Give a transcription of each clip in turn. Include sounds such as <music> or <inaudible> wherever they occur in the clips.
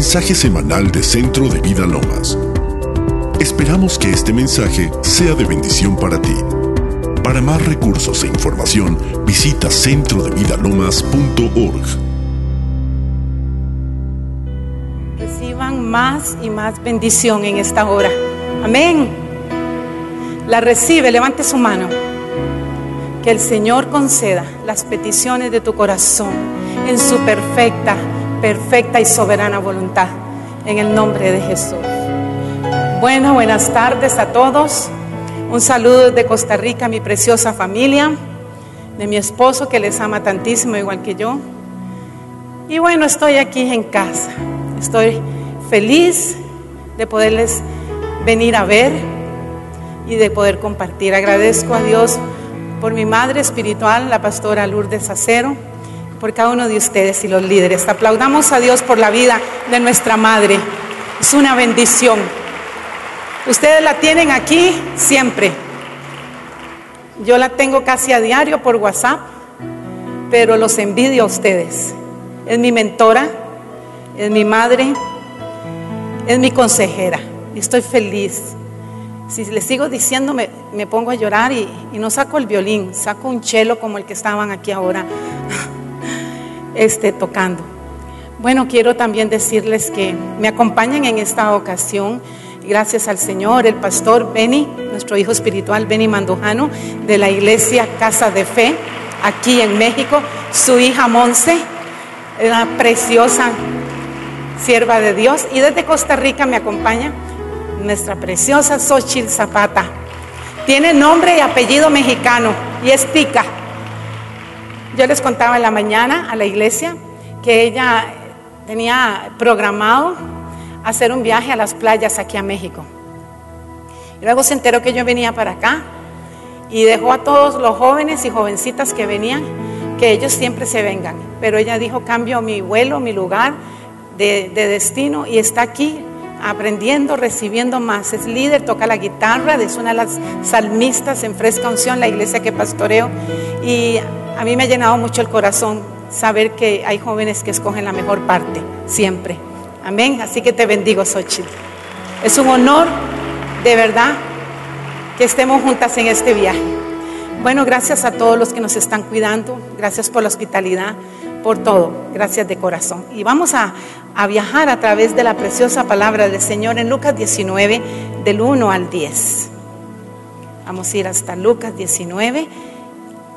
mensaje semanal de Centro de Vida Lomas. Esperamos que este mensaje sea de bendición para ti. Para más recursos e información, visita centrodevidalomas.org. Reciban más y más bendición en esta hora. Amén. La recibe, levante su mano. Que el Señor conceda las peticiones de tu corazón en su perfecta, perfecta y soberana voluntad. En el nombre de Jesús. Bueno, buenas tardes a todos. Un saludo de Costa Rica, mi preciosa familia, de mi esposo que les ama tantísimo, igual que yo. Y bueno, estoy aquí en casa. Estoy feliz de poderles venir a ver y de poder compartir. Agradezco a Dios por mi madre espiritual, la pastora Lourdes Acero, por cada uno de ustedes y los líderes. Aplaudamos a Dios por la vida de nuestra madre. Es una bendición. Ustedes la tienen aquí siempre. Yo la tengo casi a diario por WhatsApp, pero los envidio a ustedes. Es mi mentora, es mi madre, es mi consejera. Estoy feliz. Si les sigo diciendo, me, pongo a llorar y, y, no saco el violín, saco un chelo como el que estaban aquí ahora este, tocando. Bueno, quiero también decirles que me acompañan en esta ocasión, gracias al Señor, el pastor Benny, nuestro hijo espiritual Benny Mandujano, de la iglesia Casa de Fe, aquí en México, su hija Monse, una preciosa sierva de Dios, y desde Costa Rica me acompaña nuestra preciosa Xochitl Zapata. Tiene nombre y apellido mexicano y es tica. Yo les contaba en la mañana a la iglesia que ella tenía programado hacer un viaje a las playas aquí a México. Y luego se enteró que yo venía para acá y dejó a todos los jóvenes y jovencitas que venían que ellos siempre se vengan. Pero ella dijo, cambio mi vuelo, mi lugar de, de destino y está aquí aprendiendo, recibiendo más. Es líder, toca la guitarra, es una de las salmistas en Fresca Unción, la iglesia que pastoreo. Y a mí me ha llenado mucho el corazón saber que hay jóvenes que escogen la mejor parte, siempre. Amén. Así que te bendigo, Xochitl. Es un honor, de verdad, que estemos juntas en este viaje. Bueno, gracias a todos los que nos están cuidando. Gracias por la hospitalidad por todo. Gracias de corazón. Y vamos a, viajar a través de la preciosa palabra del Señor en Lucas 19, del 1 al 10. Vamos a ir hasta Lucas 19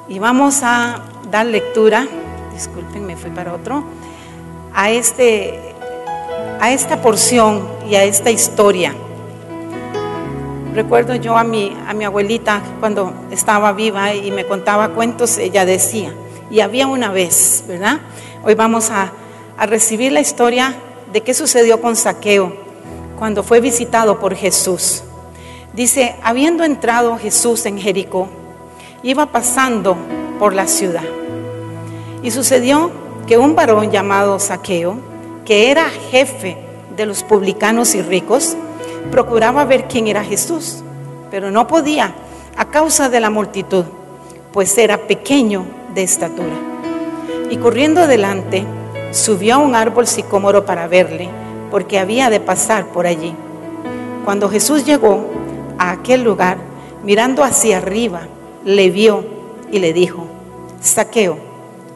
y vamos a dar lectura, disculpen, me fui para otro, a, este, a esta porción y a esta historia. Recuerdo yo a mi, a mi abuelita cuando estaba viva y me contaba cuentos, ella decía, y había una vez, ¿verdad? Hoy vamos a, recibir la historia de qué sucedió con Saqueo cuando fue visitado por Jesús. Dice, habiendo entrado Jesús en Jericó, iba pasando por la ciudad. Y sucedió que un varón llamado Saqueo, que era jefe de los publicanos y ricos, procuraba ver quién era Jesús, pero no podía a causa de la multitud, pues era pequeño de estatura. Y corriendo adelante, subió a un árbol sicómoro para verle, porque había de pasar por allí. Cuando Jesús llegó a aquel lugar, mirando hacia arriba, le vio y le dijo, Saqueo,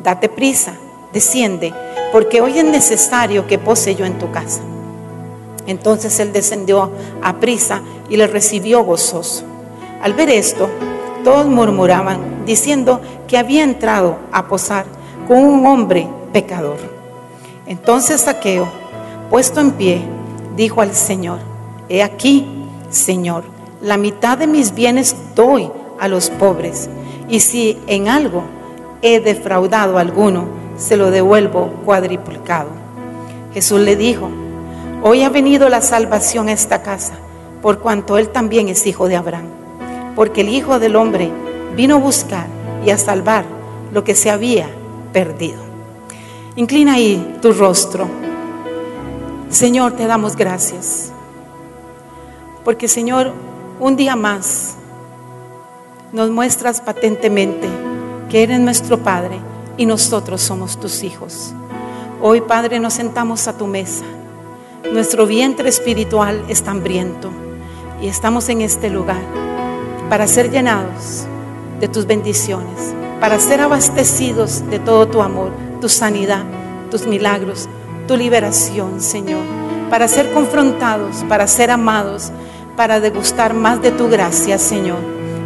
date prisa, desciende, porque hoy es necesario que pose yo en tu casa. Entonces él descendió a prisa y le recibió gozoso. Al ver esto, todos murmuraban, diciendo que había entrado a posar con un hombre pecador. Entonces Saqueo, puesto en pie, dijo al Señor, He aquí, Señor, la mitad de mis bienes doy a los pobres, y si en algo he defraudado a alguno, se lo devuelvo cuadriplicado. Jesús le dijo, Hoy ha venido la salvación a esta casa, por cuanto él también es hijo de Abraham porque el Hijo del Hombre vino a buscar y a salvar lo que se había perdido. Inclina ahí tu rostro. Señor, te damos gracias. Porque Señor, un día más nos muestras patentemente que eres nuestro Padre y nosotros somos tus hijos. Hoy, Padre, nos sentamos a tu mesa Nuestro vientre espiritual está hambriento y estamos en este lugar para ser llenados de tus bendiciones, para ser abastecidos de todo tu amor, tu sanidad, tus milagros, tu liberación, Señor, para ser confrontados, para ser amados, para degustar más de tu gracia, Señor.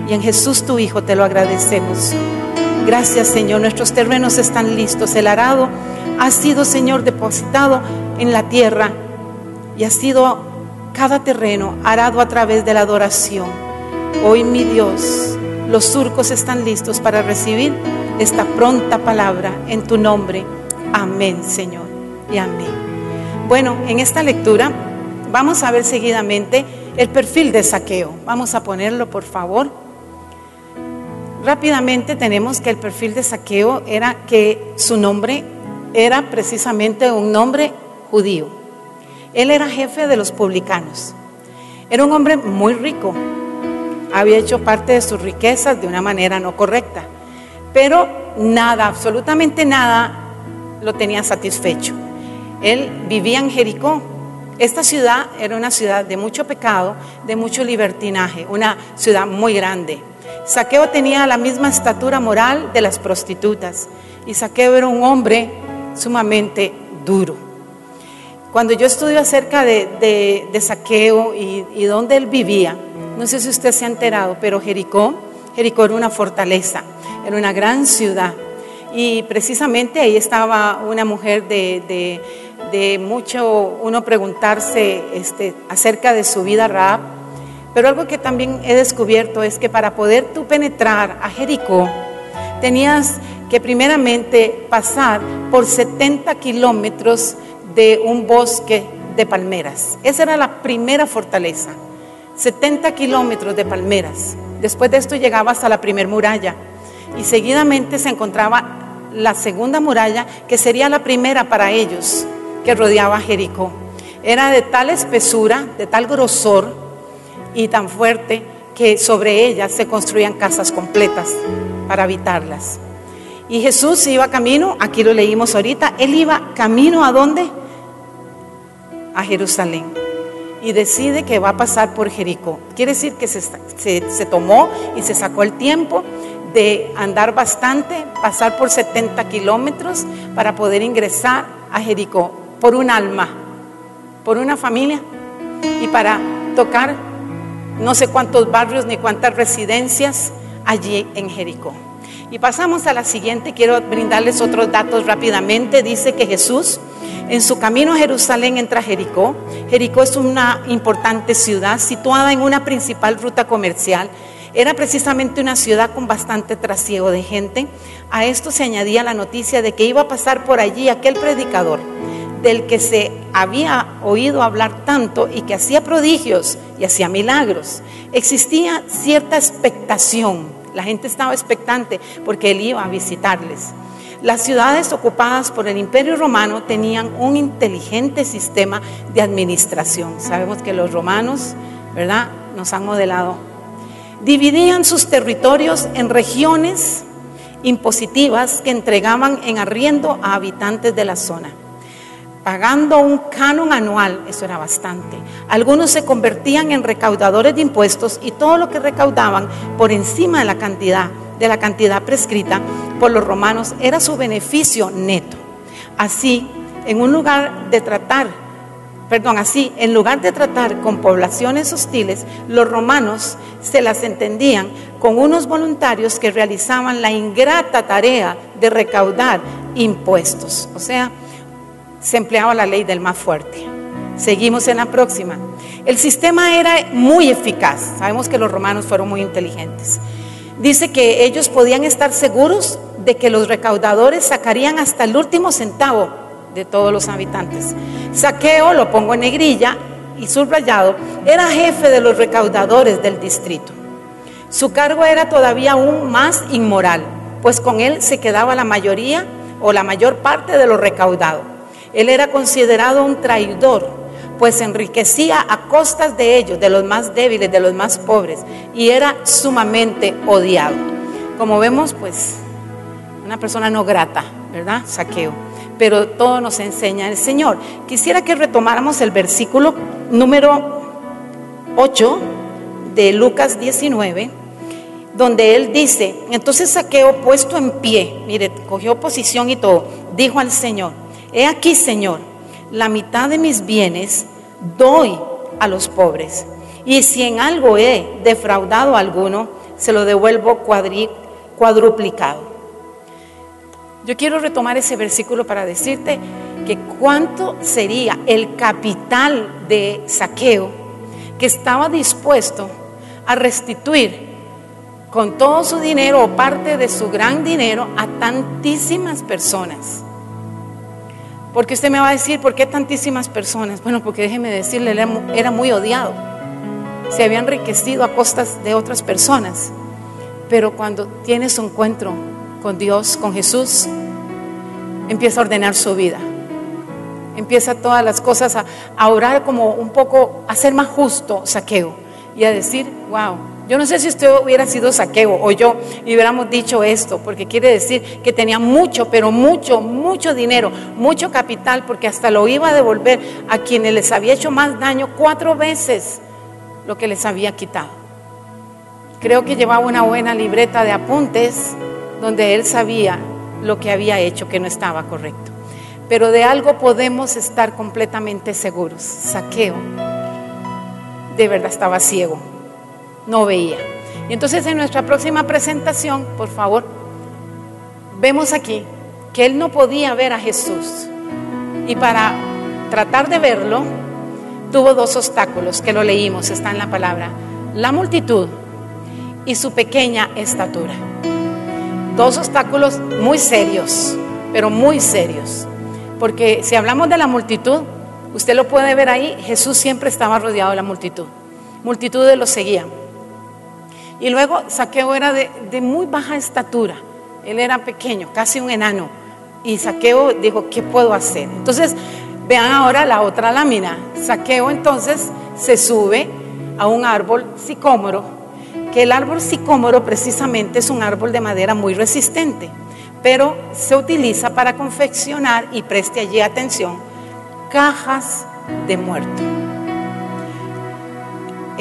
Y en Jesús tu Hijo te lo agradecemos. Gracias, Señor. Nuestros terrenos están listos. El arado ha sido, Señor, depositado en la tierra y ha sido cada terreno arado a través de la adoración. Hoy, mi Dios, los surcos están listos para recibir esta pronta palabra en tu nombre. Amén, Señor. Y amén. Bueno, en esta lectura vamos a ver seguidamente el perfil de saqueo. Vamos a ponerlo, por favor. Rápidamente tenemos que el perfil de saqueo era que su nombre era precisamente un nombre judío. Él era jefe de los publicanos. Era un hombre muy rico. Había hecho parte de sus riquezas de una manera no correcta. Pero nada, absolutamente nada, lo tenía satisfecho. Él vivía en Jericó, esta ciudad era una ciudad de mucho pecado, de mucho libertinaje, una ciudad muy grande. Saqueo tenía la misma estatura moral de las prostitutas y Saqueo era un hombre sumamente duro. Cuando yo estudio acerca de, Saqueo y, y dónde él vivía, no sé si usted se ha enterado, pero Jericó, Jericó era una fortaleza, era una gran ciudad. Y precisamente ahí estaba una mujer de mucho uno preguntarse este, acerca de su vida rap, pero algo que también he descubierto es que para poder tú penetrar a Jericó, tenías que primeramente pasar por 70 kilómetros de un bosque de palmeras. Esa era la primera fortaleza, 70 kilómetros de palmeras. Después de esto llegabas a la primer muralla y seguidamente se encontraba la segunda muralla, que sería la primera para ellos que rodeaba Jericó. Era de tal espesura, de tal grosor y tan fuerte que sobre ella se construían casas completas para habitarlas. Y Jesús iba camino, aquí lo leímos ahorita, él iba camino a dónde? A Jerusalén. Y decide que va a pasar por Jericó. Quiere decir que se, se tomó y se sacó el tiempo de andar bastante, pasar por 70 kilómetros para poder ingresar a Jericó por un alma, por una familia y para tocar no sé cuántos barrios ni cuántas residencias allí en Jericó. Y pasamos a la siguiente, quiero brindarles otros datos rápidamente. Dice que Jesús en su camino a Jerusalén entra a Jericó. Jericó es una importante ciudad situada en una principal ruta comercial. Era precisamente una ciudad con bastante trasiego de gente. A esto se añadía la noticia de que iba a pasar por allí aquel predicador del que se había oído hablar tanto y que hacía prodigios y hacía milagros. Existía cierta expectación, la gente estaba expectante porque él iba a visitarles. Las ciudades ocupadas por el imperio romano tenían un inteligente sistema de administración. Sabemos que los romanos, ¿verdad?, nos han modelado. Dividían sus territorios en regiones impositivas que entregaban en arriendo a habitantes de la zona pagando un canon anual, eso era bastante. Algunos se convertían en recaudadores de impuestos y todo lo que recaudaban por encima de la cantidad, de la cantidad prescrita por los romanos era su beneficio neto. Así, en un lugar de tratar, perdón, así, en lugar de tratar con poblaciones hostiles, los romanos se las entendían con unos voluntarios que realizaban la ingrata tarea de recaudar impuestos. O sea, se empleaba la ley del más fuerte. Seguimos en la próxima. El sistema era muy eficaz. Sabemos que los romanos fueron muy inteligentes. Dice que ellos podían estar seguros de que los recaudadores sacarían hasta el último centavo de todos los habitantes. Saqueo, lo pongo en negrilla y subrayado, era jefe de los recaudadores del distrito. Su cargo era todavía aún más inmoral, pues con él se quedaba la mayoría o la mayor parte de lo recaudado. Él era considerado un traidor, pues enriquecía a costas de ellos, de los más débiles, de los más pobres, y era sumamente odiado. Como vemos, pues, una persona no grata, ¿verdad? Saqueo. pero todo nos enseña el Señor. Quisiera que retomáramos el versículo número 8 de Lucas 19, donde él dice, entonces Saqueo puesto en pie, mire, cogió posición y todo, dijo al Señor, he aquí Señor, la mitad de mis bienes doy a los pobres, y si en algo he defraudado a alguno, se lo devuelvo cuadruplicado. Yo quiero retomar ese versículo para decirte que cuánto sería el capital de saqueo que estaba dispuesto a restituir con todo su dinero o parte de su gran dinero a tantísimas personas. Porque usted me va a decir, ¿por qué tantísimas personas? Bueno, porque déjeme decirle, era muy odiado. Se había enriquecido a costas de otras personas. Pero cuando tiene su encuentro con Dios, con Jesús, empieza a ordenar su vida. Empieza todas las cosas a, a orar como un poco, a ser más justo, saqueo. Y a decir, wow, yo no sé si usted hubiera sido saqueo o yo y hubiéramos dicho esto, porque quiere decir que tenía mucho, pero mucho, mucho dinero, mucho capital, porque hasta lo iba a devolver a quienes les había hecho más daño cuatro veces lo que les había quitado. Creo que llevaba una buena libreta de apuntes donde él sabía lo que había hecho que no estaba correcto. Pero de algo podemos estar completamente seguros. Saqueo de verdad estaba ciego, no veía. Y entonces en nuestra próxima presentación, por favor, vemos aquí que él no podía ver a Jesús. Y para tratar de verlo, tuvo dos obstáculos que lo leímos, está en la palabra. La multitud y su pequeña estatura. Dos obstáculos muy serios, pero muy serios. Porque si hablamos de la multitud, usted lo puede ver ahí, Jesús siempre estaba rodeado de la multitud. Multitudes lo seguían. Y luego Saqueo era de, muy baja estatura. Él era pequeño, casi un enano. Y Saqueo dijo, ¿qué puedo hacer? Entonces, vean ahora la otra lámina. Saqueo entonces se sube a un árbol sicómoro que el árbol sicómoro precisamente es un árbol de madera muy resistente, pero se utiliza para confeccionar, y preste allí atención, cajas de muerto.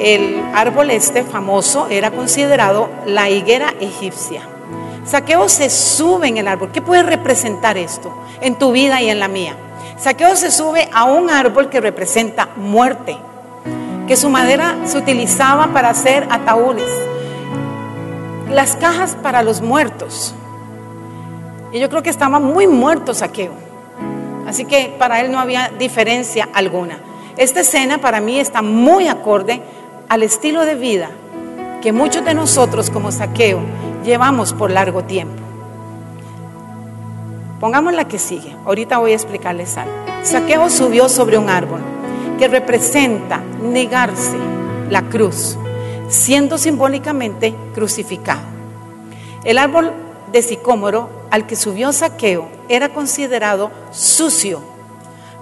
El árbol este famoso era considerado la higuera egipcia. Saqueo se sube en el árbol. ¿Qué puede representar esto en tu vida y en la mía? Saqueo se sube a un árbol que representa muerte, que su madera se utilizaba para hacer ataúdes, las cajas para los muertos. Y yo creo que estaba muy muerto Saqueo. Así que para él no había diferencia alguna. Esta escena para mí está muy acorde al estilo de vida que muchos de nosotros como Saqueo llevamos por largo tiempo. Pongamos la que sigue. Ahorita voy a explicarles algo. Saqueo subió sobre un árbol que representa negarse la cruz, siendo simbólicamente crucificado. El árbol de sicómoro al que subió Saqueo era considerado sucio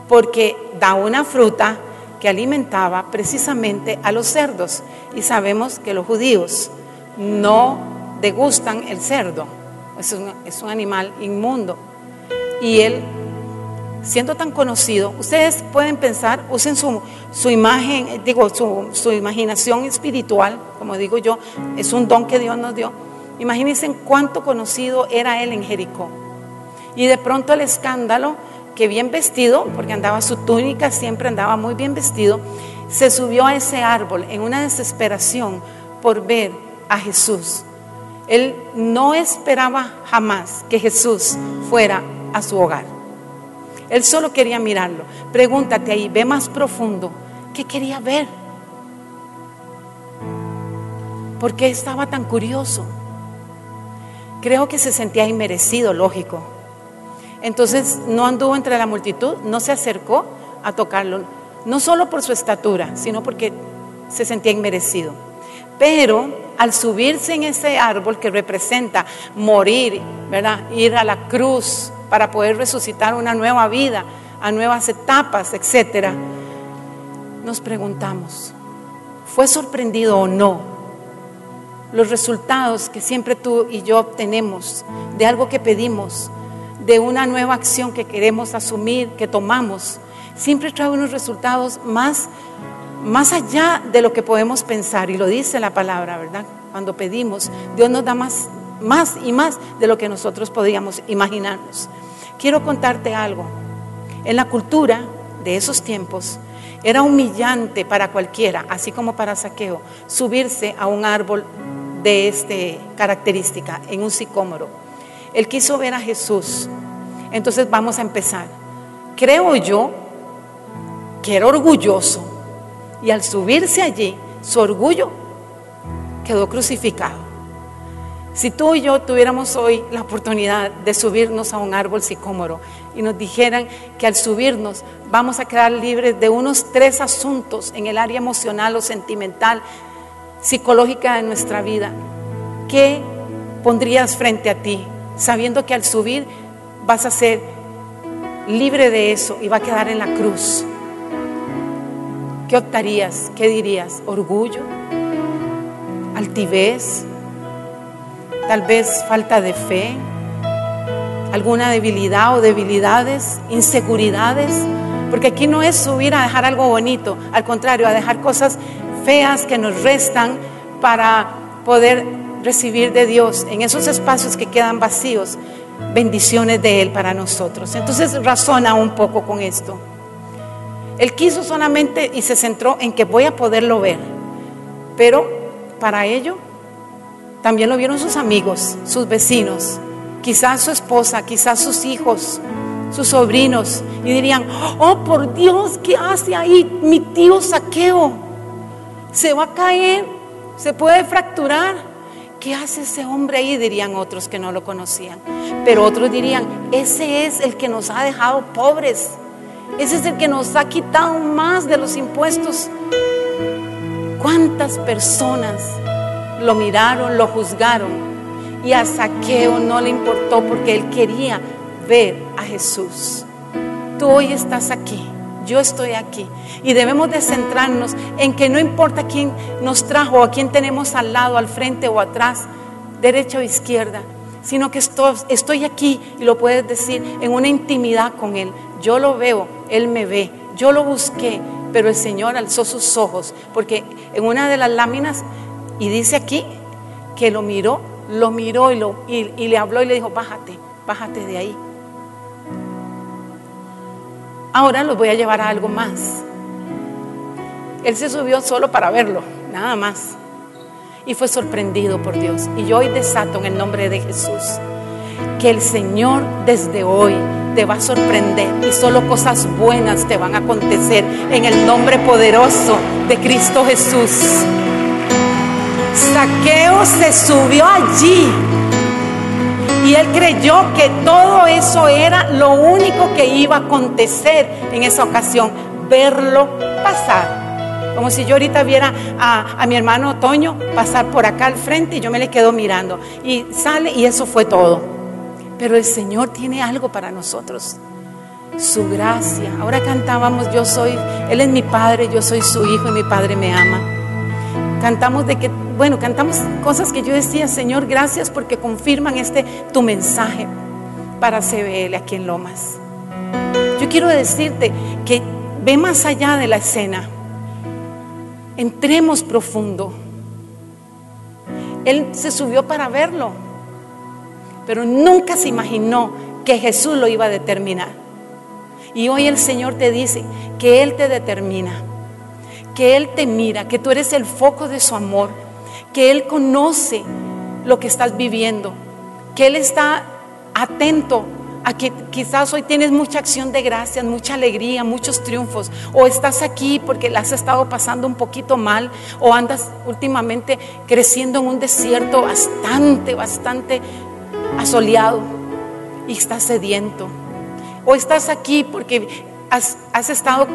porque da una fruta que alimentaba precisamente a los cerdos. Y sabemos que los judíos no degustan el cerdo, es un, es un animal inmundo. Y él siendo tan conocido, ustedes pueden pensar, usen su, imagen, digo, su, su, imaginación espiritual, como digo yo, es un don que Dios nos dio. Imagínense cuánto conocido era él en Jericó. Y de pronto el escándalo, que bien vestido, porque andaba su túnica, siempre andaba muy bien vestido, se subió a ese árbol en una desesperación por ver a Jesús. Él no esperaba jamás que Jesús fuera a su hogar. Él solo quería mirarlo. Pregúntate ahí, ve más profundo. ¿Qué quería ver? ¿Por qué estaba tan curioso? Creo que se sentía inmerecido, lógico. Entonces no anduvo entre la multitud, no se acercó a tocarlo, no solo por su estatura, sino porque se sentía inmerecido. Pero al subirse en ese árbol que representa morir, ¿verdad? Ir a la cruz, para poder resucitar una nueva vida, a nuevas etapas, etcétera, nos preguntamos, ¿fue sorprendido o no los resultados que siempre tú y yo obtenemos de algo que pedimos, de una nueva acción que queremos asumir, que tomamos, siempre trae unos resultados más, más allá de lo que podemos pensar. Y lo dice la palabra, ¿verdad? Cuando pedimos, Dios nos da más, más y más de lo que nosotros podíamos imaginarnos. Quiero contarte algo. En la cultura de esos tiempos, era humillante para cualquiera, así como para Saqueo, subirse a un árbol de esta característica, en un sicómoro. Él quiso ver a Jesús. Entonces vamos a empezar. Creo yo que era orgulloso y al subirse allí, su orgullo quedó crucificado. Si tú y yo tuviéramos hoy la oportunidad de subirnos a un árbol sicómoro y nos dijeran que al subirnos vamos a quedar libres de unos tres asuntos en el área emocional o sentimental, psicológica de nuestra vida, ¿qué pondrías frente a ti sabiendo que al subir vas a ser libre de eso y va a quedar en la cruz? ¿Qué optarías? ¿Qué dirías? ¿Orgullo? ¿Altivez? tal vez falta de fe, alguna debilidad o debilidades, inseguridades, porque aquí no es subir a dejar algo bonito, al contrario, a dejar cosas feas que nos restan para poder recibir de Dios en esos espacios que quedan vacíos bendiciones de Él para nosotros. Entonces razona un poco con esto. Él quiso solamente y se centró en que voy a poderlo ver, pero para ello también lo vieron sus amigos, sus vecinos, quizás su esposa, quizás sus hijos, sus sobrinos, y dirían, oh por Dios, ¿qué hace ahí mi tío Saqueo? Se va a caer, se puede fracturar. ¿Qué hace ese hombre ahí? Dirían otros que no lo conocían. Pero otros dirían, ese es el que nos ha dejado pobres. Ese es el que nos ha quitado más de los impuestos. ¿Cuántas personas lo miraron, lo juzgaron y a Saqueo no le importó porque él quería ver a Jesús. Tú hoy estás aquí, yo estoy aquí y debemos de centrarnos en que no importa quién nos trajo a quién tenemos al lado, al frente o atrás, derecha o izquierda, sino que estoy, aquí y lo puedes decir en una intimidad con Él. Yo lo veo, Él me ve, yo lo busqué, pero el Señor alzó sus ojos, porque en una de las láminas y dice aquí que lo miró, lo miró y, le habló y le dijo, bájate, bájate de ahí. Ahora los voy a llevar a algo más. Él se subió solo para verlo, nada más. Y fue sorprendido por Dios. Y yo hoy desato en el nombre de Jesús que el Señor desde hoy te va a sorprender y solo cosas buenas te van a acontecer en el nombre poderoso de Cristo Jesús. Saqueo se subió allí y él creyó que todo eso era lo único que iba a acontecer en esa ocasión, verlo pasar. Como si yo ahorita viera a, mi hermano Toño pasar por acá al frente y yo me le quedo mirando. Y sale y eso fue todo. Pero el Señor tiene algo para nosotros. Su gracia. Ahora cantábamos, yo soy, Él es mi Padre, yo soy su Hijo y mi Padre me ama. Cantamos de que bueno, cantamos cosas que yo decía, Señor, gracias porque confirman este tu mensaje para CBL aquí en Lomas. Yo quiero decirte que ve más allá de la escena. Entremos profundo. Él se subió para verlo, pero nunca se imaginó que Jesús lo iba a determinar. Y hoy el Señor te dice que Él te determina, que Él te mira, que tú eres el foco de su amor, que Él conoce lo que estás viviendo, que Él está atento a que quizás hoy tienes mucha acción de gracias, mucha alegría, muchos triunfos, o estás aquí porque la has estado pasando un poquito mal, o andas últimamente creciendo en un desierto bastante, bastante asoleado y estás sediento, o estás aquí porque has, has estado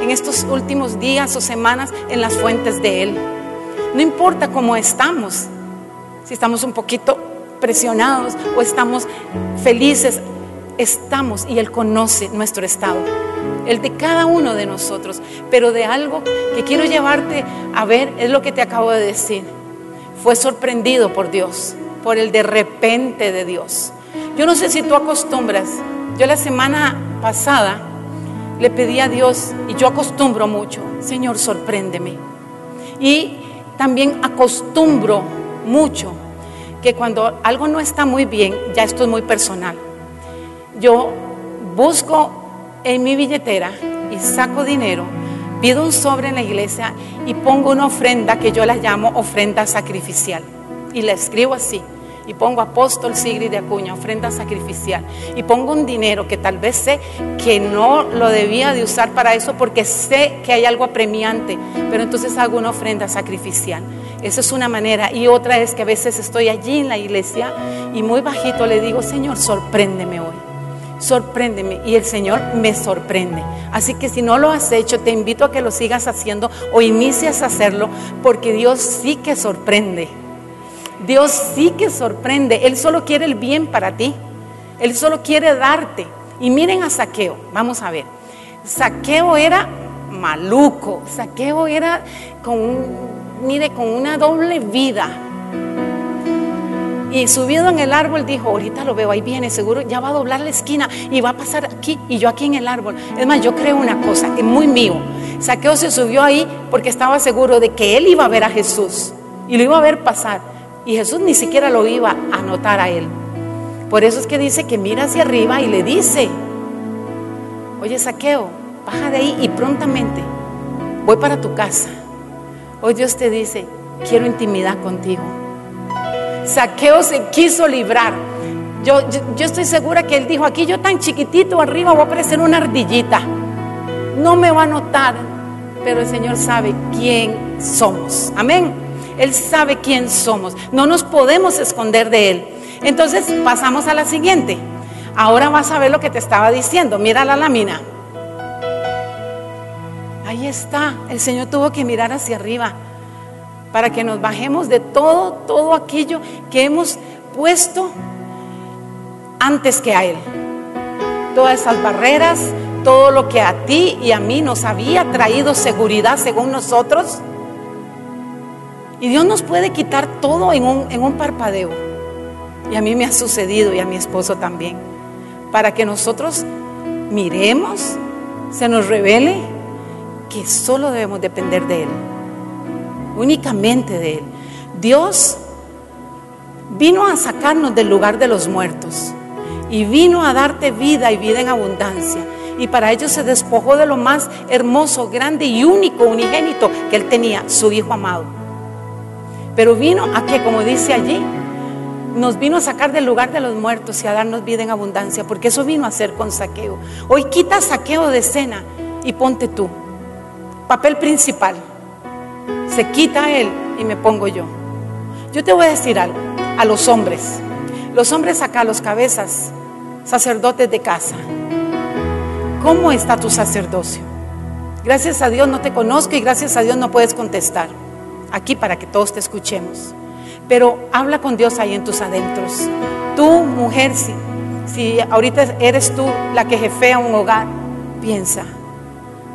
en estos últimos días o semanas en las fuentes de Él. No importa cómo estamos, si estamos un poquito presionados o estamos felices, estamos y Él conoce nuestro estado, el de cada uno de nosotros. Pero de algo que quiero llevarte a ver es lo que te acabo de decir. Fue sorprendido por Dios, por el de repente de Dios. Yo no sé si tú acostumbras. Yo la semana pasada le pedí a Dios, y yo acostumbro mucho, Señor, sorpréndeme. Y también acostumbro mucho que cuando algo no está muy bien, ya esto es muy personal, yo busco en mi billetera y saco dinero, pido un sobre en la iglesia y pongo una ofrenda que yo la llamo ofrenda sacrificial. Y la escribo así. Y pongo apóstol Sigrid de Acuña, ofrenda sacrificial. Y pongo un dinero que tal vez sé que no lo debía de usar para eso porque sé que hay algo apremiante. Pero entonces hago una ofrenda sacrificial. Esa es una manera. Y otra es que a veces estoy allí en la iglesia y muy bajito le digo, Señor, sorpréndeme hoy sorpréndeme y el Señor me sorprende. Así que si no lo has hecho, te invito a que lo sigas haciendo o inicias a hacerlo porque Dios sí que sorprende. Dios sí que sorprende. Él solo quiere el bien para ti. Él solo quiere darte. Y miren a Saqueo, vamos a ver. Saqueo era maluco, Saqueo era con, mire, con una doble vida. Y subido en el árbol dijo, ahorita lo veo, ahí viene, seguro ya va a doblar la esquina y va a pasar aquí y yo aquí en el árbol. Es más, yo creo una cosa, es muy mío. Saqueo se subió ahí porque estaba seguro de que él iba a ver a Jesús y lo iba a ver pasar. Y Jesús ni siquiera lo iba a notar a él. Por eso es que dice que mira hacia arriba y le dice, oye Saqueo, baja de ahí y prontamente voy para tu casa. Hoy Dios te dice, quiero intimidad contigo. Saqueo se quiso librar. Yo, yo, estoy segura que él dijo, aquí yo tan chiquitito arriba voy a parecer una ardillita. No me va a notar, pero el Señor sabe quién somos. Amén. Él sabe quién somos. No nos podemos esconder de Él. Entonces pasamos a la siguiente. Ahora vas a ver lo que te estaba diciendo. Mira la lámina. Ahí está. El Señor tuvo que mirar hacia arriba para que nos bajemos de todo, todo aquello que hemos puesto antes que a Él. Todas esas barreras, todo lo que a ti y a mí nos había traído seguridad según nosotros. Y Dios nos puede quitar todo en un, parpadeo. Y a mí me ha sucedido y a mi esposo también. Para que nosotros miremos, se nos revele que solo debemos depender de Él únicamente de Él. Dios vino a sacarnos del lugar de los muertos y vino a darte vida y vida en abundancia. Y para ello se despojó de lo más hermoso, grande y único, unigénito que Él tenía, su Hijo amado. Pero vino a que, como dice allí, nos vino a sacar del lugar de los muertos y a darnos vida en abundancia, porque eso vino a hacer con saqueo. Hoy quita saqueo de escena y ponte tú. Papel principal se quita él y me pongo yo. Yo te voy a decir algo, a los hombres. Los hombres acá, los cabezas, sacerdotes de casa. ¿Cómo está tu sacerdocio? Gracias a Dios no te conozco y gracias a Dios no puedes contestar. Aquí para que todos te escuchemos. Pero habla con Dios ahí en tus adentros. Tú, mujer, si, si ahorita eres tú la que jefea un hogar, piensa,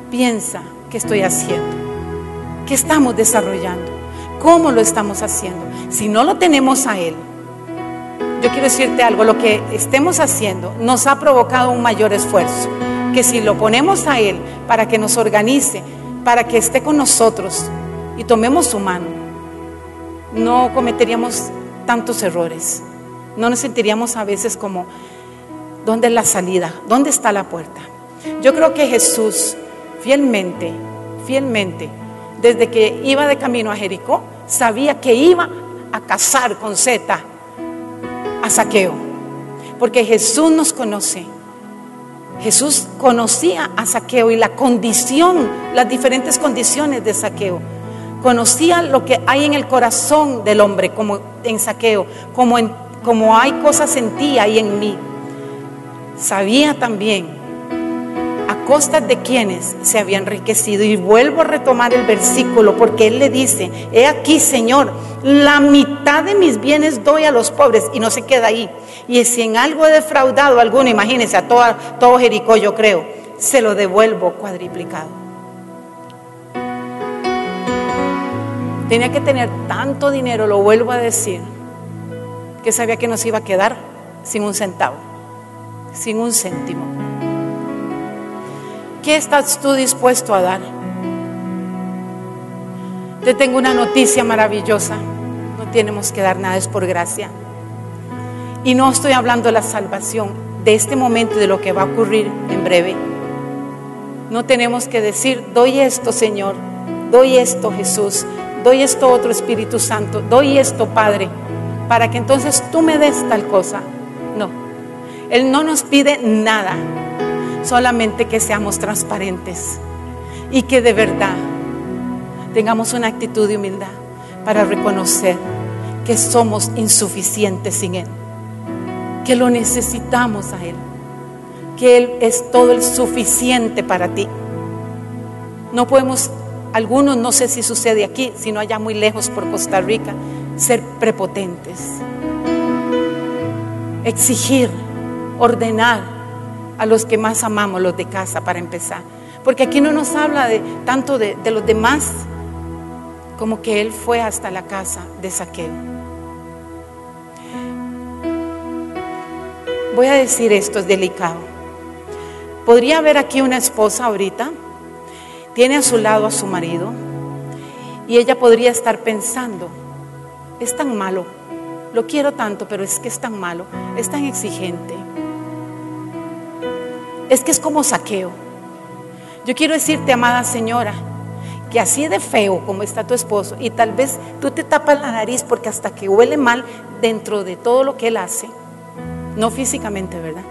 piensa qué estoy haciendo. ¿Qué estamos desarrollando? ¿Cómo lo estamos haciendo? Si no lo tenemos a Él, yo quiero decirte algo, lo que estemos haciendo nos ha provocado un mayor esfuerzo, que si lo ponemos a Él para que nos organice, para que esté con nosotros y tomemos su mano, no cometeríamos tantos errores, no nos sentiríamos a veces como, ¿dónde es la salida? ¿Dónde está la puerta? Yo creo que Jesús fielmente, fielmente, desde que iba de camino a Jericó, sabía que iba a casar con Z a Saqueo. Porque Jesús nos conoce. Jesús conocía a Saqueo y la condición, las diferentes condiciones de Saqueo. Conocía lo que hay en el corazón del hombre, como en Saqueo, como, como hay cosas en ti y en mí. Sabía también costa de quienes se había enriquecido. Y vuelvo a retomar el versículo porque él le dice, he aquí Señor, la mitad de mis bienes doy a los pobres y no se queda ahí. Y si en algo he defraudado a alguno, imagínense, a todo, todo Jericó yo creo, se lo devuelvo cuadriplicado. Tenía que tener tanto dinero, lo vuelvo a decir, que sabía que nos iba a quedar sin un centavo, sin un céntimo. ¿Qué estás tú dispuesto a dar? Te tengo una noticia maravillosa. No tenemos que dar nada, es por gracia. Y no estoy hablando de la salvación, de este momento y de lo que va a ocurrir en breve. No tenemos que decir, doy esto, Señor, doy esto, Jesús, doy esto, otro Espíritu Santo, doy esto, Padre, para que entonces tú me des tal cosa. No, Él no nos pide nada, solamente que seamos transparentes y que de verdad tengamos una actitud de humildad para reconocer que somos insuficientes sin Él, que lo necesitamos a Él, que Él es todo el suficiente para ti. No podemos, algunos, no sé si sucede aquí, sino allá muy lejos por Costa Rica, ser prepotentes, exigir, ordenar a los que más amamos, los de casa, para empezar. Porque aquí no nos habla de, tanto de, de los demás, como que él fue hasta la casa de saqueo. Voy a decir esto, es delicado. Podría haber aquí una esposa ahorita, tiene a su lado a su marido, y ella podría estar pensando, es tan malo, lo quiero tanto, pero es que es tan malo, es tan exigente. Es que es como saqueo. Yo quiero decirte, amada señora, que así de feo como está tu esposo y tal vez tú te tapas la nariz porque hasta que huele mal dentro de todo lo que él hace, no físicamente, ¿verdad?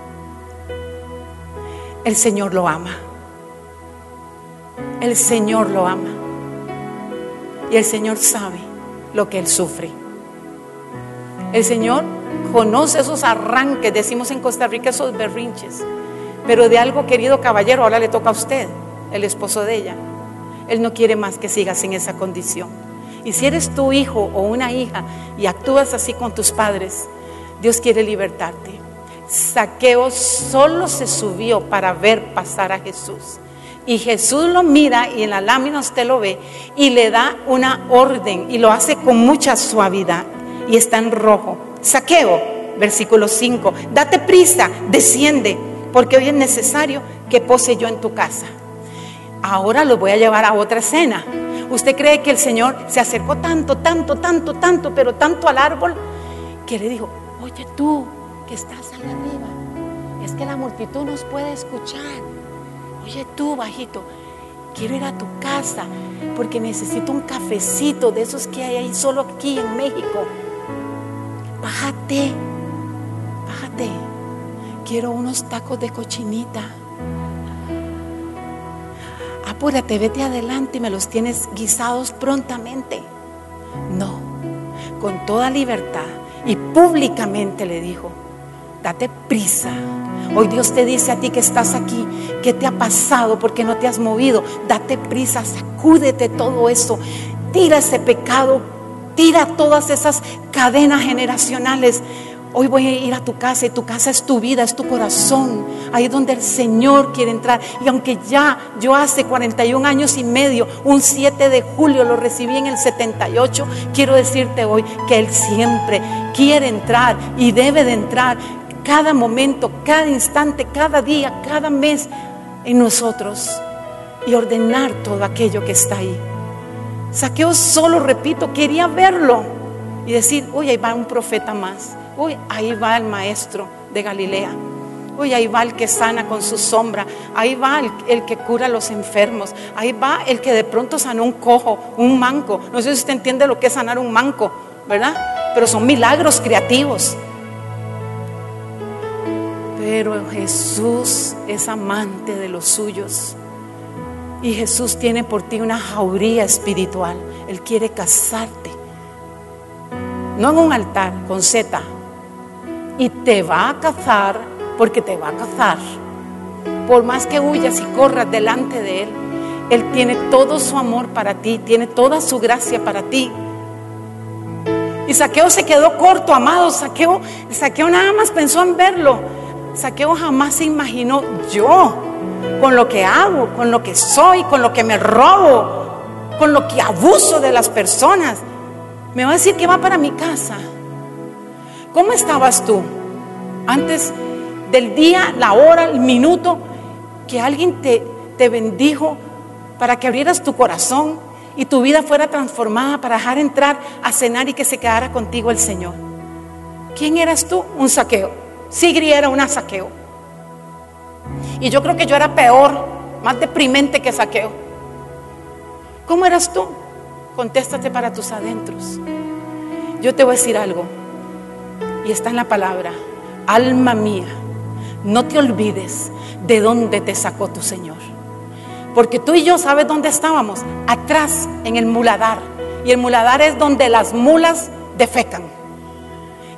El Señor lo ama. El Señor lo ama. Y el Señor sabe lo que él sufre. El Señor conoce esos arranques, decimos en Costa Rica, esos berrinches. Pero de algo, querido caballero, ahora le toca a usted, el esposo de ella. Él no quiere más que sigas en esa condición. Y si eres tu hijo o una hija y actúas así con tus padres, Dios quiere libertarte. Saqueo solo se subió para ver pasar a Jesús. Y Jesús lo mira y en la lámina usted lo ve y le da una orden y lo hace con mucha suavidad y está en rojo. Saqueo, versículo 5, date prisa, desciende, porque hoy es necesario que pose yo en tu casa ahora lo voy a llevar a otra escena. ¿Usted cree que el Señor se acercó tanto, tanto, tanto, tanto, pero tanto al árbol que le dijo, oye tú que estás allá arriba, es que la multitud nos puede escuchar. Oye tú, bajito, quiero ir a tu casa porque necesito un cafecito de esos que hay ahí solo aquí en México. Bájate, bájate. Quiero unos tacos de cochinita apúrate, vete adelante y me los tienes guisados prontamente. No, con toda libertad y públicamente le dijo, date prisa. Hoy Dios te dice a ti que estás aquí, que te ha pasado porque no te has movido. Date prisa, sacúdete todo eso. Tira ese pecado, tira todas esas cadenas generacionales. Hoy voy a ir a tu casa y tu casa es tu vida, es tu corazón. Ahí es donde el Señor quiere entrar. Y aunque ya yo hace 41 años y medio, un 7 de julio lo recibí en el 78, quiero decirte hoy que Él siempre quiere entrar y debe de entrar cada momento, cada instante, cada día, cada mes en nosotros y ordenar todo aquello que está ahí. Saqueo solo, repito, quería verlo y decir, oye, ahí va un profeta más. Uy, ahí va el maestro de Galilea. Uy, ahí va el que sana con su sombra. Ahí va el, que cura a los enfermos. Ahí va el que de pronto sanó un cojo, un manco. No sé si usted entiende lo que es sanar un manco, ¿verdad? Pero son milagros creativos. Pero Jesús es amante de los suyos. Y Jesús tiene por ti una jauría espiritual. Él quiere casarte. No en un altar con Z, y te va a cazar porque te va a cazar. Por más que huyas y corras delante de Él, Él tiene todo su amor para ti, tiene toda su gracia para ti. Y Saqueo se quedó corto, amado. Saqueo, Saqueo nada más pensó en verlo. Saqueo jamás se imaginó yo, con lo que hago, con lo que soy, con lo que me robo, con lo que abuso de las personas. Me va a decir que va para mi casa. ¿Cómo estabas tú Antes del día, la hora, el minuto que alguien te, te bendijo para que abrieras tu corazón y tu vida fuera transformada para dejar entrar a cenar y que se quedara contigo el Señor. ¿Quién eras tú? Un saqueo. Sigri era un saqueo. Y yo creo que yo era peor, más deprimente que saqueo. ¿Cómo eras tú? Contéstate para tus adentros. Yo te voy a decir algo, y está en la palabra, alma mía, no te olvides de dónde te sacó tu Señor. Porque tú y yo sabes dónde estábamos, atrás en el muladar. Y el muladar es donde las mulas defecan.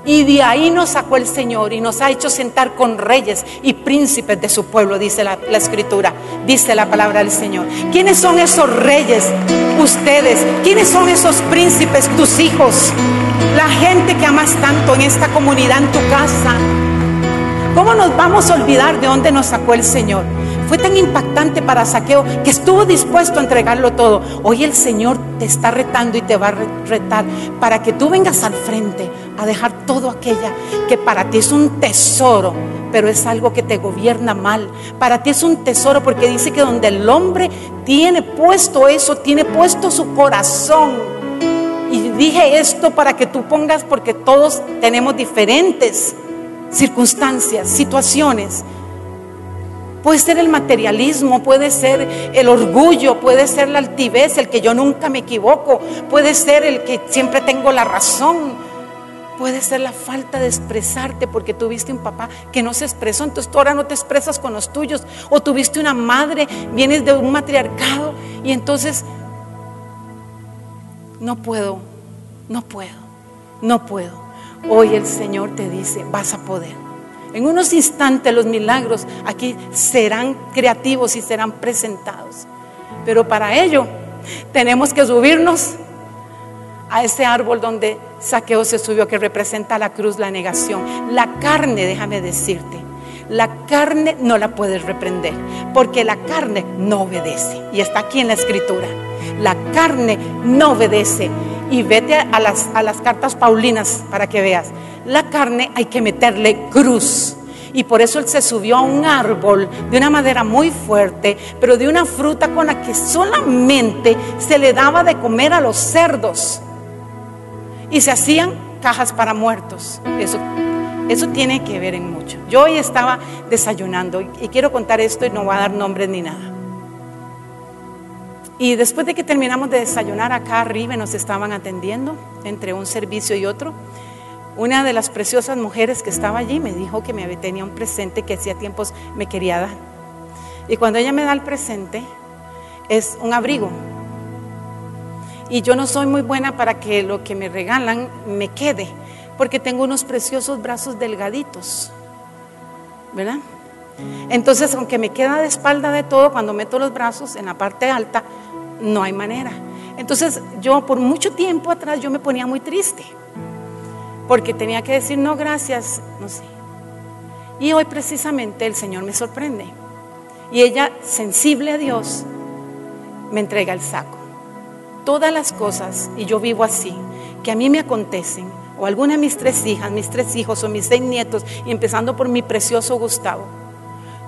Y de ahí nos sacó el Señor y nos ha hecho sentar con reyes y príncipes de su pueblo, dice la, escritura, dice la palabra del Señor. ¿Quiénes son esos reyes? Ustedes. ¿Quiénes son esos príncipes? Tus hijos. La gente que amas tanto en esta comunidad, en tu casa. ¿Cómo nos vamos a olvidar de dónde nos sacó el Señor? Fue tan impactante para Saqueo que estuvo dispuesto a entregarlo todo. Hoy el Señor te está retando y te va a retar para que tú vengas al frente a dejar todo aquella que para ti es un tesoro, pero es algo que te gobierna mal. Para ti es un tesoro porque dice que donde el hombre tiene puesto eso, tiene puesto su corazón. Y dije esto para que tú pongas, porque todos tenemos diferentes circunstancias, situaciones. Puede ser el materialismo, puede ser el orgullo, puede ser la altivez, el que yo nunca me equivoco, puede ser el que siempre tengo la razón, puede ser la falta de expresarte porque tuviste un papá que no se expresó, entonces tú ahora no te expresas con los tuyos, o tuviste una madre, vienes de un matriarcado y entonces no puedo, no puedo, no puedo. Hoy el Señor te dice, vas a poder. En unos instantes los milagros aquí serán creativos y serán presentados. Pero para ello tenemos que subirnos a ese árbol donde Saqueo se subió, que representa la cruz, la negación. La carne, déjame decirte, la carne no la puedes reprender, porque la carne no obedece. Y está aquí en la escritura. La carne no obedece. Y vete a las, a las cartas paulinas para que veas la carne hay que meterle cruz. Y por eso él se subió a un árbol de una madera muy fuerte, pero de una fruta con la que solamente se le daba de comer a los cerdos. Y se hacían cajas para muertos. Eso, eso tiene que ver en mucho. Yo hoy estaba desayunando y quiero contar esto y no voy a dar nombres ni nada. Y después de que terminamos de desayunar acá arriba nos estaban atendiendo entre un servicio y otro, una de las preciosas mujeres que estaba allí me dijo que me tenía un presente que hacía tiempos me quería dar. Y cuando ella me da el presente, es un abrigo. Y yo no soy muy buena para que lo que me regalan me quede, porque tengo unos preciosos brazos delgaditos, ¿verdad? Entonces, aunque me queda de espalda de todo, cuando meto los brazos en la parte alta, no hay manera. Entonces, yo por mucho tiempo atrás yo me ponía muy triste porque tenía que decir no gracias, no sé. Y hoy precisamente el Señor me sorprende. Y ella, sensible a Dios, me entrega el saco. Todas las cosas, y yo vivo así, que a mí me acontecen, o alguna de mis tres hijas, mis tres hijos o mis seis nietos, y empezando por mi precioso Gustavo,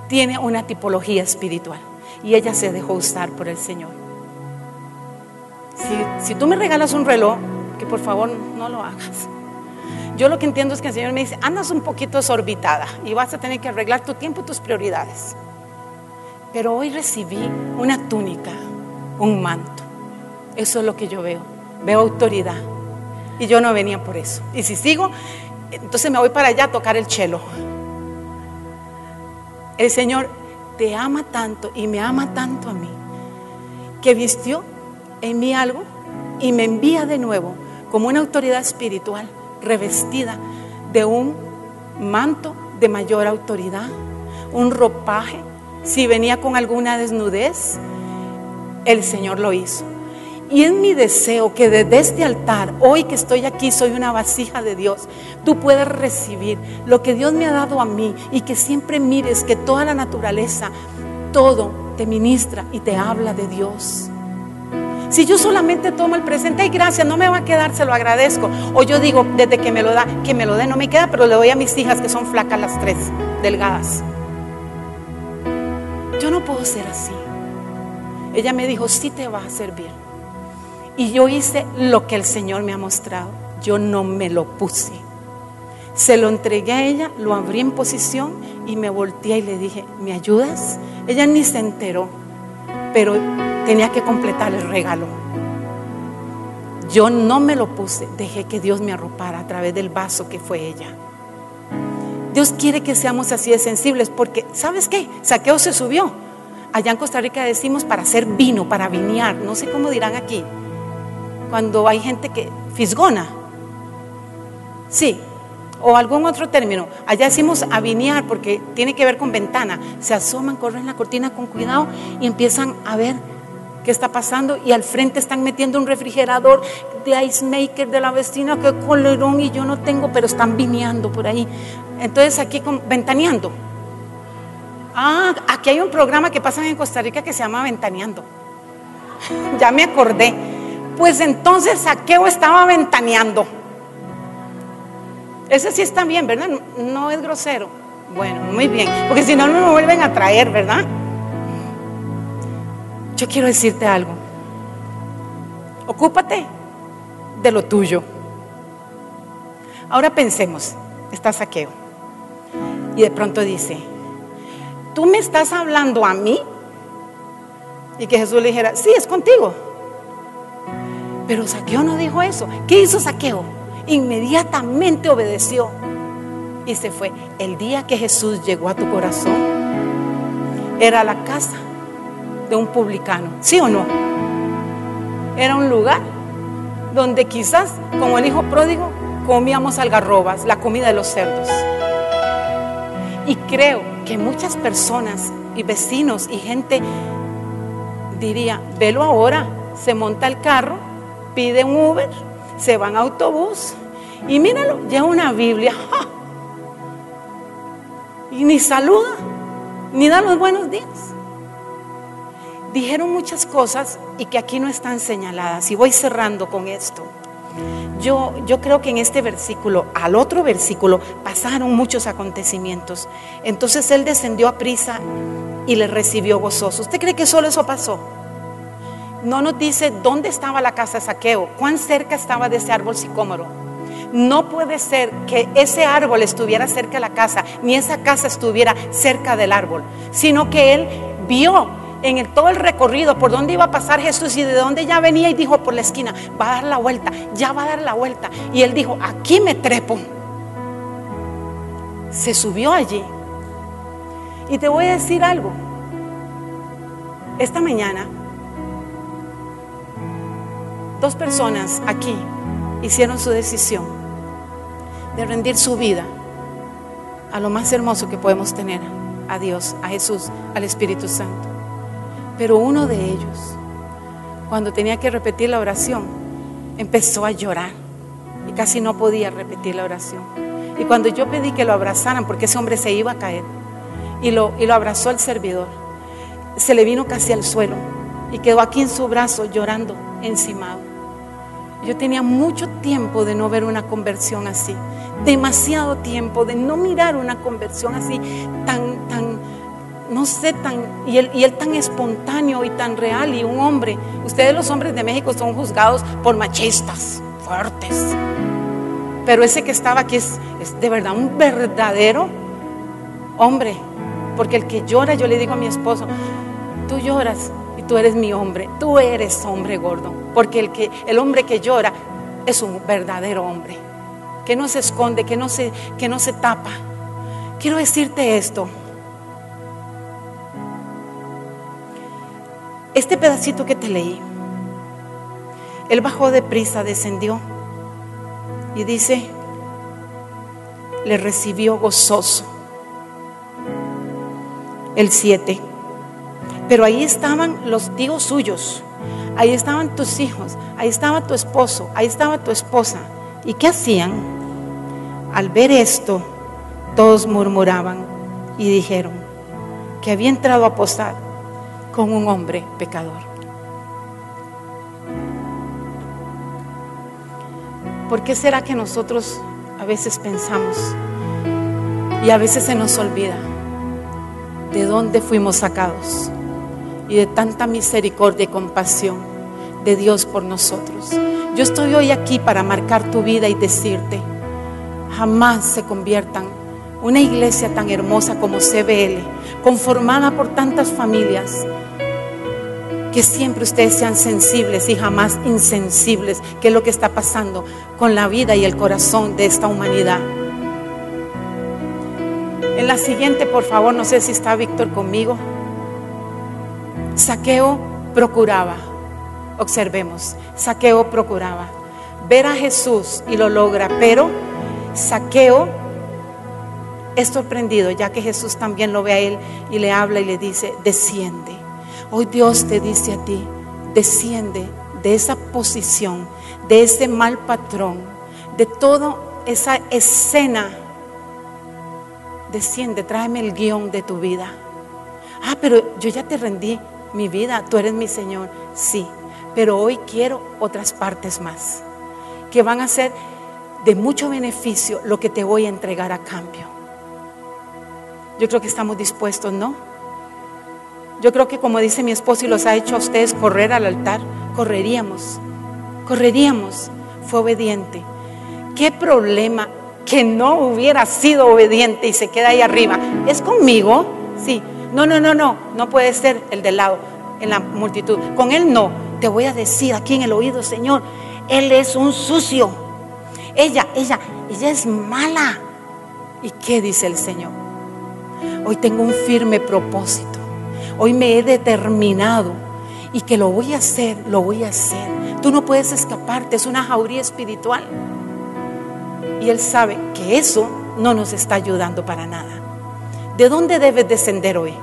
tiene una tipología espiritual. Y ella se dejó usar por el Señor. Si, tú me regalas un reloj, que por favor no lo hagas. Yo lo que entiendo es que el Señor me dice, andas un poquito desorbitada y vas a tener que arreglar tu tiempo y tus prioridades. Pero hoy recibí una túnica, un manto. Eso es lo que yo veo. Veo autoridad. Y yo no venía por eso. Y si sigo, entonces me voy para allá a tocar el chelo. El Señor te ama tanto y me ama tanto a mí que vistió en mí algo y me envía de nuevo como una autoridad espiritual revestida de un manto de mayor autoridad, un ropaje. Si venía con alguna desnudez, el Señor lo hizo. Y es mi deseo que desde este altar, hoy que estoy aquí, soy una vasija de Dios, tú puedas recibir lo que Dios me ha dado a mí y que siempre mires que toda la naturaleza, todo te ministra y te habla de Dios. Si yo solamente tomo el presente, y gracias, no me va a quedar, se lo agradezco. O yo digo, desde que me lo da, que me lo dé, no me queda, pero le doy a mis hijas que son flacas las tres, delgadas. Yo no puedo ser así. Ella me dijo, sí te va a servir. Y yo hice lo que el Señor me ha mostrado. Yo no me lo puse. Se lo entregué a ella, lo abrí en posición y me volteé y le dije, ¿me ayudas? Ella ni se enteró, pero tenía que completar el regalo. Yo no me lo puse, dejé que Dios me arropara a través del vaso que fue ella. Dios quiere que seamos así de sensibles porque, ¿sabes qué? Saqueo se subió. Allá en Costa Rica decimos para hacer vino, para vinear, no sé cómo dirán aquí. Cuando hay gente que fisgona. Sí, o algún otro término. Allá decimos avinear porque tiene que ver con ventana. Se asoman, corren la cortina con cuidado y empiezan a ver qué está pasando y al frente están metiendo un refrigerador de ice maker de la vecina, que colerón y yo no tengo, pero están vineando por ahí. Entonces aquí ventaneando. Ah, aquí hay un programa que pasan en Costa Rica que se llama Ventaneando. <laughs> ya me acordé. Pues entonces Saqueo estaba ventaneando. Ese sí está bien, ¿verdad? No es grosero. Bueno, muy bien. Porque si no, no me vuelven a traer, ¿verdad? Yo quiero decirte algo. Ocúpate de lo tuyo. Ahora pensemos, está saqueo. Y de pronto dice, ¿tú me estás hablando a mí? Y que Jesús le dijera, sí, es contigo. Pero Saqueo no dijo eso. ¿Qué hizo Saqueo? Inmediatamente obedeció y se fue. El día que Jesús llegó a tu corazón, era la casa de un publicano, ¿sí o no? Era un lugar donde quizás, como el hijo pródigo, comíamos algarrobas, la comida de los cerdos. Y creo que muchas personas y vecinos y gente diría, velo ahora, se monta el carro, pide un Uber, se van a autobús y míralo, lleva una Biblia. Y ni saluda, ni da los buenos días. Dijeron muchas cosas y que aquí no están señaladas. Y voy cerrando con esto. Yo, yo creo que en este versículo, al otro versículo, pasaron muchos acontecimientos. Entonces él descendió a prisa y le recibió gozoso. ¿Usted cree que solo eso pasó? no nos dice dónde estaba la casa de saqueo, cuán cerca estaba de ese árbol sicómoro. No puede ser que ese árbol estuviera cerca de la casa, ni esa casa estuviera cerca del árbol, sino que él vio en todo el recorrido por dónde iba a pasar Jesús y de dónde ya venía y dijo por la esquina, va a dar la vuelta, ya va a dar la vuelta. Y él dijo, aquí me trepo. Se subió allí. Y te voy a decir algo. Esta mañana dos personas aquí hicieron su decisión de rendir su vida a lo más hermoso que podemos tener, a Dios, a Jesús, al Espíritu Santo. Pero uno de ellos, cuando tenía que repetir la oración, empezó a llorar y casi no podía repetir la oración. Y cuando yo pedí que lo abrazaran, porque ese hombre se iba a caer, y lo, y lo abrazó el servidor, se le vino casi al suelo y quedó aquí en su brazo llorando encimado. Yo tenía mucho tiempo de no ver una conversión así, demasiado tiempo de no mirar una conversión así, tan, tan, no sé, tan, y él, y él tan espontáneo y tan real, y un hombre, ustedes los hombres de México son juzgados por machistas, fuertes, pero ese que estaba aquí es, es de verdad un verdadero hombre, porque el que llora, yo le digo a mi esposo, tú lloras, tú eres mi hombre, tú eres hombre gordo, porque el, que, el hombre que llora es un verdadero hombre, que no se esconde, que no se, que no se tapa. Quiero decirte esto. Este pedacito que te leí, él bajó de prisa, descendió y dice, le recibió gozoso. El 7 pero ahí estaban los tíos suyos, ahí estaban tus hijos, ahí estaba tu esposo, ahí estaba tu esposa. ¿Y qué hacían? Al ver esto, todos murmuraban y dijeron que había entrado a posar con un hombre pecador. ¿Por qué será que nosotros a veces pensamos y a veces se nos olvida de dónde fuimos sacados y de tanta misericordia y compasión de Dios por nosotros? Yo estoy hoy aquí para marcar tu vida y decirte, jamás se conviertan una iglesia tan hermosa como CBL, conformada por tantas familias que siempre ustedes sean sensibles y jamás insensibles, que es lo que está pasando con la vida y el corazón de esta humanidad. En la siguiente, por favor, no sé si está Víctor conmigo. Saqueo procuraba, observemos, Saqueo procuraba ver a Jesús y lo logra, pero Saqueo es sorprendido ya que Jesús también lo ve a él y le habla y le dice, desciende. Hoy Dios te dice a ti, desciende de esa posición, de ese mal patrón, de toda esa escena. Desciende, tráeme el guion de tu vida. Ah, pero yo ya te rendí mi vida, tú eres mi Señor. Sí, pero hoy quiero otras partes más, que van a ser de mucho beneficio lo que te voy a entregar a cambio. Yo creo que estamos dispuestos, ¿no? Yo creo que como dice mi esposo y los ha hecho a ustedes correr al altar, correríamos, correríamos. Fue obediente. ¿Qué problema que no hubiera sido obediente y se queda ahí arriba? ¿Es conmigo? Sí. No, no, no, no. No puede ser el del lado, en la multitud. Con él no. Te voy a decir aquí en el oído, Señor, él es un sucio. Ella, ella, ella es mala. ¿Y qué dice el Señor? Hoy tengo un firme propósito. Hoy me he determinado y que lo voy a hacer, lo voy a hacer. Tú no puedes escaparte, es una jauría espiritual. Y Él sabe que eso no nos está ayudando para nada. ¿De dónde debes descender hoy?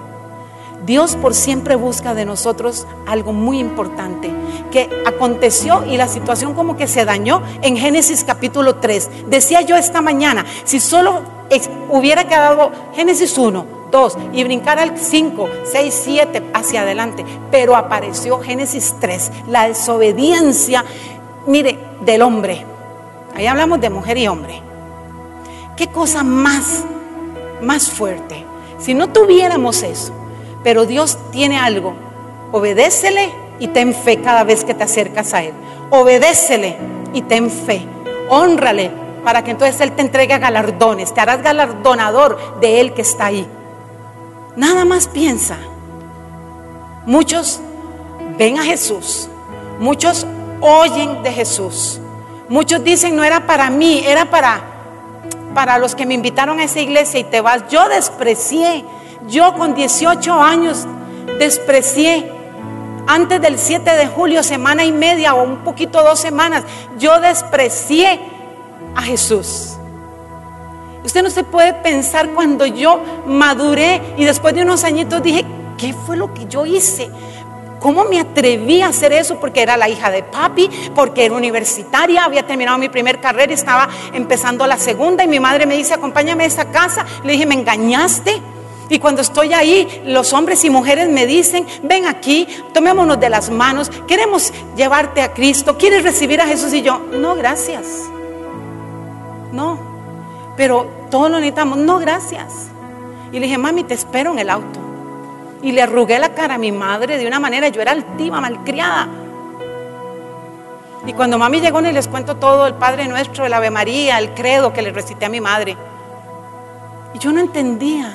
Dios por siempre busca de nosotros algo muy importante que aconteció y la situación como que se dañó en Génesis capítulo 3. Decía yo esta mañana, si solo hubiera quedado Génesis 1, 2 y brincar al 5, 6, 7 hacia adelante. Pero apareció Génesis 3, la desobediencia, mire, del hombre. Ahí hablamos de mujer y hombre. ¿Qué cosa más, más fuerte? Si no tuviéramos eso, pero Dios tiene algo, obedécele y ten fe cada vez que te acercas a Él. Obedécele y ten fe. Honrale para que entonces Él te entregue galardones, te harás galardonador de Él que está ahí. Nada más piensa. Muchos ven a Jesús, muchos oyen de Jesús, muchos dicen no era para mí, era para para los que me invitaron a esa iglesia y te vas. Yo desprecié, yo con 18 años desprecié antes del 7 de julio, semana y media o un poquito dos semanas, yo desprecié a Jesús. Usted no se puede pensar cuando yo maduré y después de unos añitos dije, ¿qué fue lo que yo hice? ¿Cómo me atreví a hacer eso? Porque era la hija de papi, porque era universitaria, había terminado mi primer carrera estaba empezando la segunda y mi madre me dice, acompáñame a esa casa. Le dije, ¿me engañaste? Y cuando estoy ahí, los hombres y mujeres me dicen, ven aquí, tomémonos de las manos, queremos llevarte a Cristo, ¿quieres recibir a Jesús? Y yo, no, gracias. No, pero todos lo necesitamos. No, gracias. Y le dije, mami, te espero en el auto. Y le arrugué la cara a mi madre de una manera, yo era altiva, malcriada. Y cuando mami llegó, y les cuento todo, el Padre Nuestro, el Ave María, el credo que le recité a mi madre. Y yo no entendía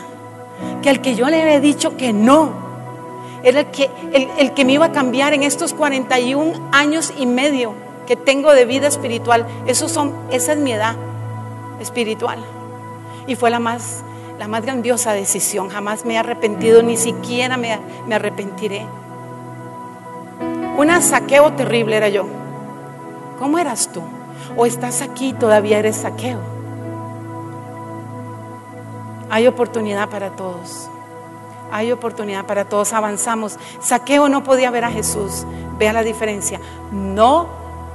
que al que yo le había dicho que no, era el que, el, el que me iba a cambiar en estos 41 años y medio que tengo de vida espiritual. Esos son, esa es mi edad espiritual. Y fue la más, la más grandiosa decisión. Jamás me he arrepentido, ni siquiera me, me arrepentiré. Un saqueo terrible era yo. ¿Cómo eras tú? ¿O estás aquí y todavía eres saqueo? Hay oportunidad para todos. Hay oportunidad para todos. Avanzamos. Saqueo no podía ver a Jesús. Vea la diferencia. No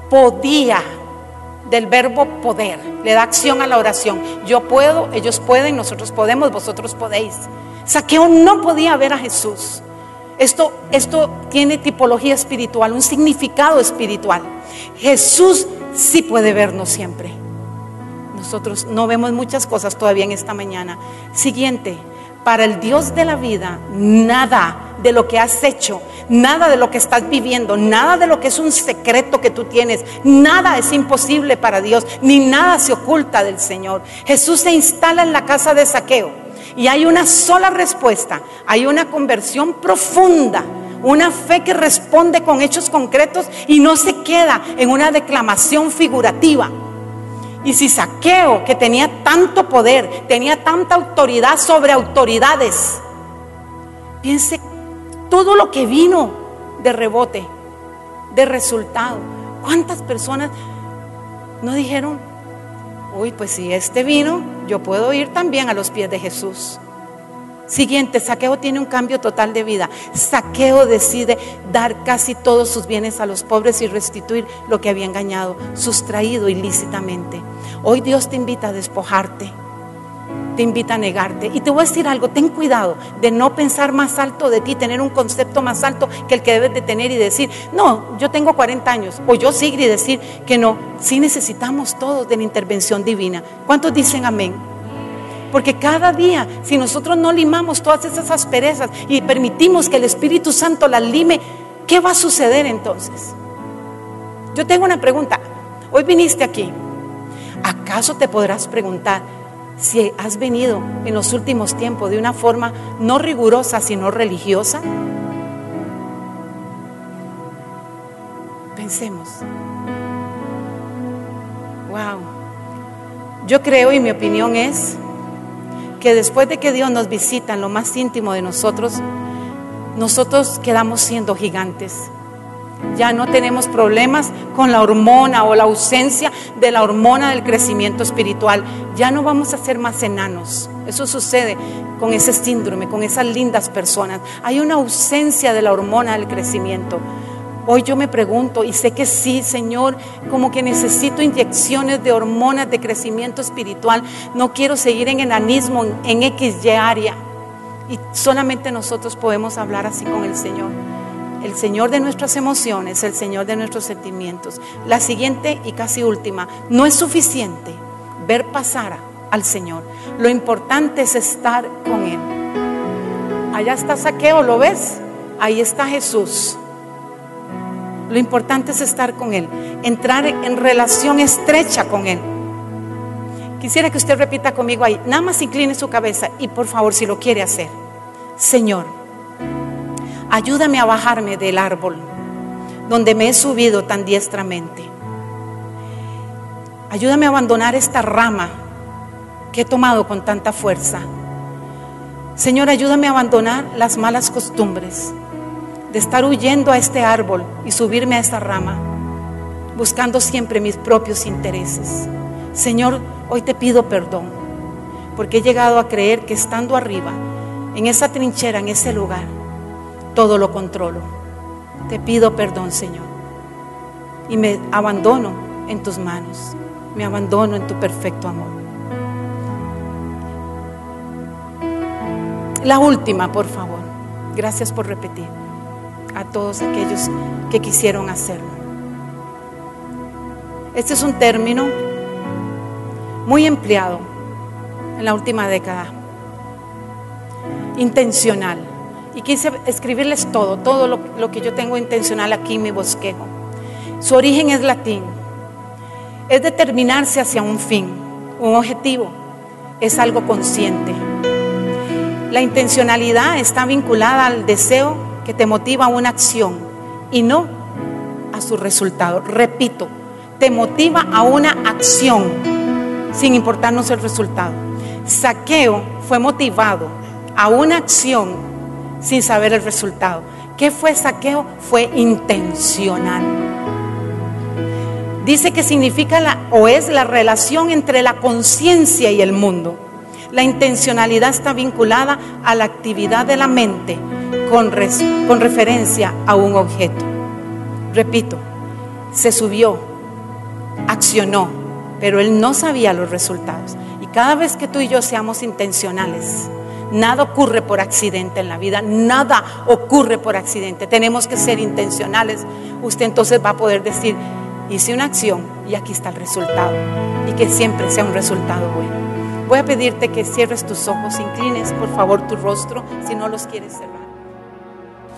podía del verbo poder, le da acción a la oración. Yo puedo, ellos pueden, nosotros podemos, vosotros podéis. Saqueo no podía ver a Jesús. Esto, esto tiene tipología espiritual, un significado espiritual. Jesús sí puede vernos siempre. Nosotros no vemos muchas cosas todavía en esta mañana. Siguiente, para el Dios de la vida, nada de lo que has hecho, nada de lo que estás viviendo, nada de lo que es un secreto que tú tienes, nada es imposible para Dios, ni nada se oculta del Señor. Jesús se instala en la casa de saqueo y hay una sola respuesta, hay una conversión profunda. Una fe que responde con hechos concretos y no se queda en una declamación figurativa. Y si Saqueo, que tenía tanto poder, tenía tanta autoridad sobre autoridades, piense todo lo que vino de rebote, de resultado. ¿Cuántas personas no dijeron, uy, pues si este vino, yo puedo ir también a los pies de Jesús? Siguiente, Saqueo tiene un cambio total de vida. Saqueo decide dar casi todos sus bienes a los pobres y restituir lo que había engañado, sustraído ilícitamente. Hoy Dios te invita a despojarte, te invita a negarte. Y te voy a decir algo, ten cuidado de no pensar más alto de ti, tener un concepto más alto que el que debes de tener y decir, no, yo tengo 40 años, o yo sigo y decir que no. Sí necesitamos todos de la intervención divina. ¿Cuántos dicen amén? Porque cada día, si nosotros no limamos todas esas asperezas y permitimos que el Espíritu Santo las lime, ¿qué va a suceder entonces? Yo tengo una pregunta. Hoy viniste aquí. ¿Acaso te podrás preguntar si has venido en los últimos tiempos de una forma no rigurosa, sino religiosa? Pensemos. Wow. Yo creo y mi opinión es que después de que Dios nos visita en lo más íntimo de nosotros, nosotros quedamos siendo gigantes. Ya no tenemos problemas con la hormona o la ausencia de la hormona del crecimiento espiritual. Ya no vamos a ser más enanos. Eso sucede con ese síndrome, con esas lindas personas. Hay una ausencia de la hormona del crecimiento. Hoy yo me pregunto, y sé que sí, Señor, como que necesito inyecciones de hormonas de crecimiento espiritual. No quiero seguir en enanismo, en, X, Y área. Y solamente nosotros podemos hablar así con el Señor. El Señor de nuestras emociones, el Señor de nuestros sentimientos. La siguiente y casi última, no es suficiente ver pasar al Señor. Lo importante es estar con Él. Allá está Saqueo, ¿lo ves? Ahí está Jesús. Lo importante es estar con Él, entrar en relación estrecha con Él. Quisiera que usted repita conmigo ahí, nada más incline su cabeza y por favor si lo quiere hacer. Señor, ayúdame a bajarme del árbol donde me he subido tan diestramente. Ayúdame a abandonar esta rama que he tomado con tanta fuerza. Señor, ayúdame a abandonar las malas costumbres de estar huyendo a este árbol y subirme a esta rama, buscando siempre mis propios intereses. Señor, hoy te pido perdón, porque he llegado a creer que estando arriba, en esa trinchera, en ese lugar, todo lo controlo. Te pido perdón, Señor, y me abandono en tus manos, me abandono en tu perfecto amor. La última, por favor. Gracias por repetir a todos aquellos que quisieron hacerlo. Este es un término muy empleado en la última década, intencional. Y quise escribirles todo, todo lo, que yo tengo intencional aquí en mi bosquejo. Su origen es latín, es determinarse hacia un fin, un objetivo, es algo consciente. La intencionalidad está vinculada al deseo que te motiva a una acción y no a su resultado. Repito, te motiva a una acción sin importarnos el resultado. Saqueo fue motivado a una acción sin saber el resultado. ¿Qué fue saqueo? Fue intencional. Dice que significa la, o es la relación entre la conciencia y el mundo. La intencionalidad está vinculada a la actividad de la mente con, referencia a un objeto. Repito, se subió, accionó, pero él no sabía los resultados. Y cada vez que tú y yo seamos intencionales, nada ocurre por accidente en la vida, nada ocurre por accidente. Tenemos que ser intencionales. Usted entonces va a poder decir, hice una acción y aquí está el resultado. Y que siempre sea un resultado bueno. Voy a pedirte que cierres tus ojos, inclines por favor tu rostro si no los quieres cerrar.